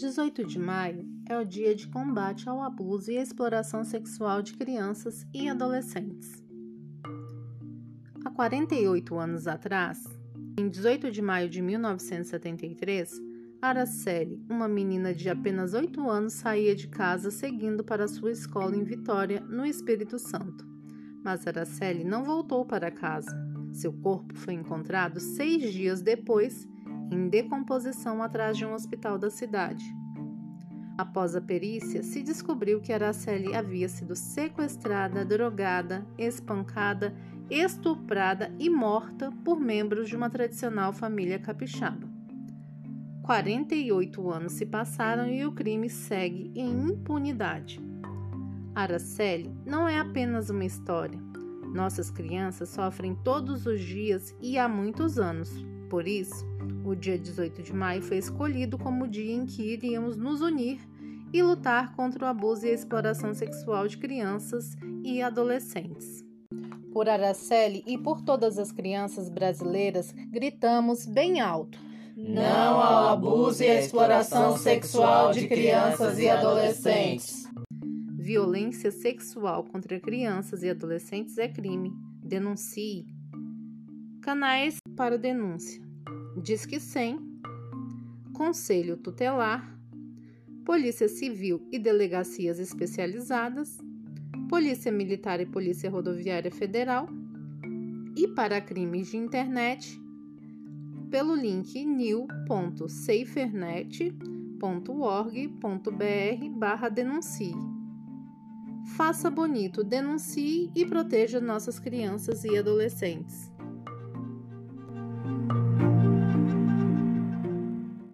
18 de maio é o dia de combate ao abuso e exploração sexual de crianças e adolescentes. Há 48 anos atrás, em 18 de maio de 1973, Araceli, uma menina de apenas 8 anos, saía de casa seguindo para sua escola em Vitória, no Espírito Santo. Mas Araceli não voltou para casa. Seu corpo foi encontrado seis dias depois, em decomposição atrás de um hospital da cidade. Após a perícia, se descobriu que Araceli havia sido sequestrada, drogada, espancada, estuprada e morta por membros de uma tradicional família capixaba. 48 anos se passaram e o crime segue em impunidade. Araceli não é apenas uma história. Nossas crianças sofrem todos os dias e há muitos anos. Por isso, o dia 18 de maio foi escolhido como o dia em que iríamos nos unir e lutar contra o abuso e a exploração sexual de crianças e adolescentes. Por Araceli e por todas as crianças brasileiras, gritamos bem alto: Não ao abuso e à exploração sexual de crianças e adolescentes. Violência sexual contra crianças e adolescentes é crime. Denuncie. Canais para denúncia: Disque 100, Conselho Tutelar, Polícia Civil e delegacias especializadas, Polícia Militar e Polícia Rodoviária Federal, e para crimes de internet, pelo link new.safernet.org.br denuncie. Faça bonito, denuncie e proteja nossas crianças e adolescentes.